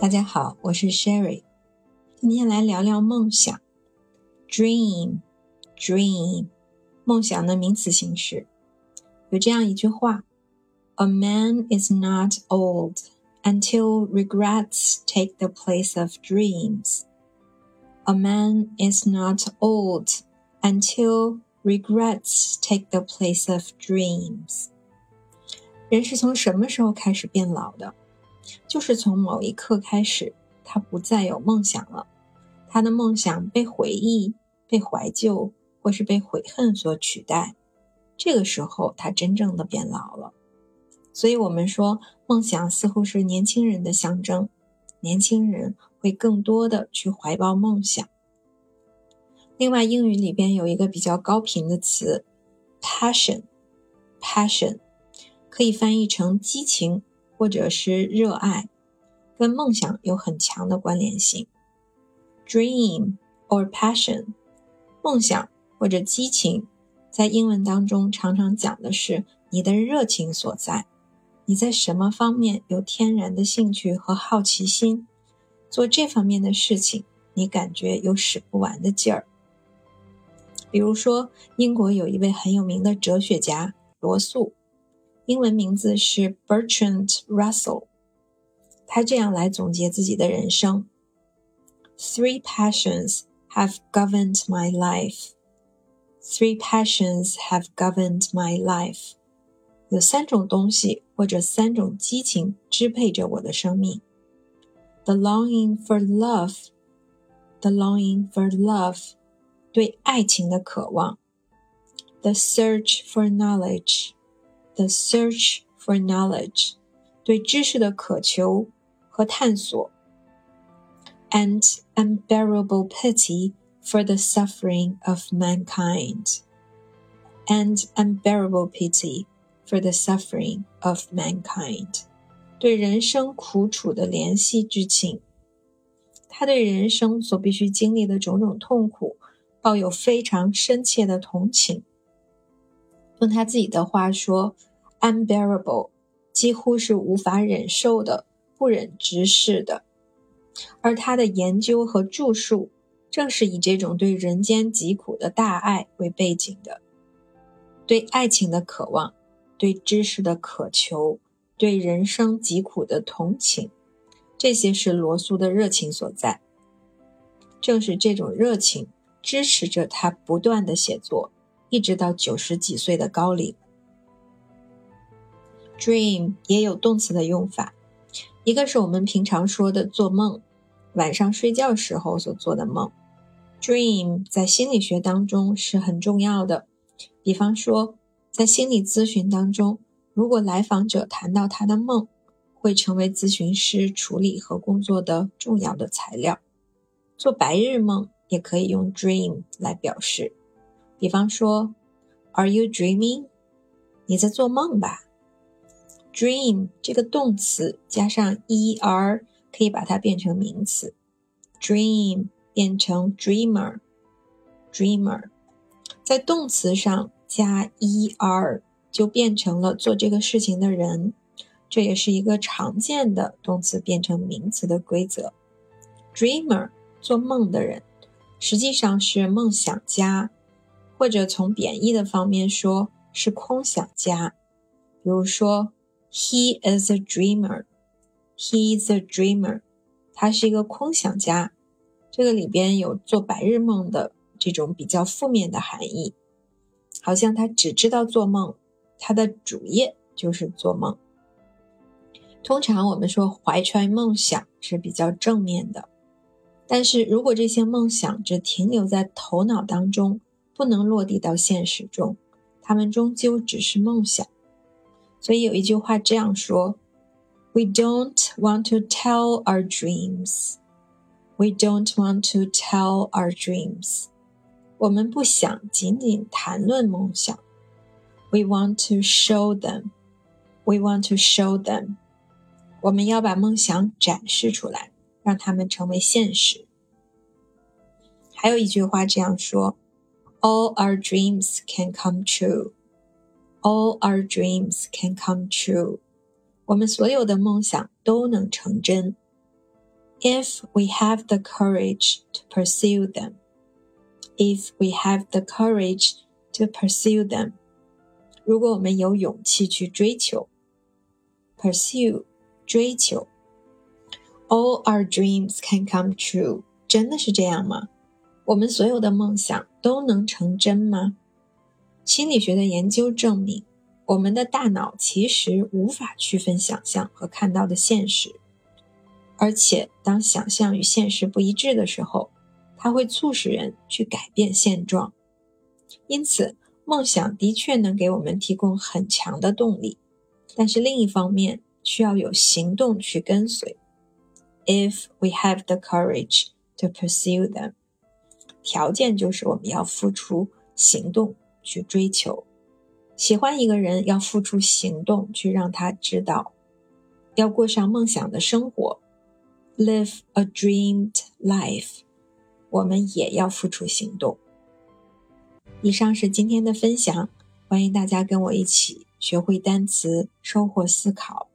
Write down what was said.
大家好，我是 Sherry，今天来聊聊梦想。Dream，dream，梦想的名词形式。有这样一句话：A man is not old until regrets take the place of dreams. A man is not old until regrets take the place of dreams. 人是从什么时候开始变老的？ 就是从某一刻开始，他不再有梦想了，他的梦想被回忆、被怀旧或是被悔恨所取代。这个时候，他真正的变老了。所以，我们说梦想似乎是年轻人的象征，年轻人会更多的去怀抱梦想。另外，英语里边有一个比较高频的词，passion，passion，可以翻译成激情。或者是热爱，跟梦想有很强的关联性。Dream or passion，梦想或者激情，在英文当中常常讲的是你的热情所在。你在什么方面有天然的兴趣和好奇心？做这方面的事情，你感觉有使不完的劲儿。比如说，英国有一位很有名的哲学家罗素。英文名字是 Bertrand Russell，他这样来总结自己的人生：Three passions have governed my life. Three passions have governed my life. 有三种东西或者三种激情支配着我的生命：the longing for love, the longing for love，对爱情的渴望；the search for knowledge。 The search for knowledge，对知识的渴求和探索；and unbearable pity for the suffering of mankind。And unbearable pity for the suffering of mankind，对人生苦楚的怜惜之情。他对人生所必须经历的种种痛苦，抱有非常深切的同情。用他自己的话说 ，unbearable，几乎是无法忍受的、不忍直视的。而他的研究和著述，正是以这种对人间疾苦的大爱为背景的。对爱情的渴望，对知识的渴求，对人生疾苦的同情，这些是罗素的热情所在。正是这种热情，支持着他不断的写作。一直到九十几岁的高龄。Dream 也有动词的用法，一个是我们平常说的做梦，晚上睡觉时候所做的梦。Dream 在心理学当中是很重要的，比方说在心理咨询当中，如果来访者谈到他的梦，会成为咨询师处理和工作的重要的材料。做白日梦也可以用 dream 来表示。比方说，Are you dreaming？你在做梦吧？Dream 这个动词加上 er 可以把它变成名词，dream 变成 dreamer，dreamer，在动词上加 er 就变成了做这个事情的人，这也是一个常见的动词变成名词的规则。Dreamer 做梦的人，实际上是梦想家。或者从贬义的方面说，是空想家。比如说，He is a dreamer. He is a dreamer. 他是一个空想家。这个里边有做白日梦的这种比较负面的含义，好像他只知道做梦，他的主业就是做梦。通常我们说怀揣梦想是比较正面的，但是如果这些梦想只停留在头脑当中，不能落地到现实中，他们终究只是梦想。所以有一句话这样说：“We don't want to tell our dreams. We don't want to tell our dreams.” 我们不想仅仅谈论梦想。We want to show them. We want to show them. 我们要把梦想展示出来，让他们成为现实。还有一句话这样说。All our dreams can come true. All our dreams can come true. 我们所有的梦想都能成真。 if we have the courage to pursue them. If we have the courage to pursue them，如果我们有勇气去追求，pursue 追求，all our dreams can come true，真的是这样吗？我们所有的梦想都能成真吗？ 心理学的研究证明，我们的大脑其实无法区分想象和看到的现实，而且当想象与现实不一致的时候，它会促使人去改变现状。因此，梦想的确能给我们提供很强的动力，但是另一方面需要有行动去跟随。If we have the courage to pursue them，条件就是我们要付出行动去追求。喜欢一个人要付出行动去让他知道，要过上梦想的生活，live a dreamed life，我们也要付出行动。以上是今天的分享，欢迎大家跟我一起学会单词，收获思考。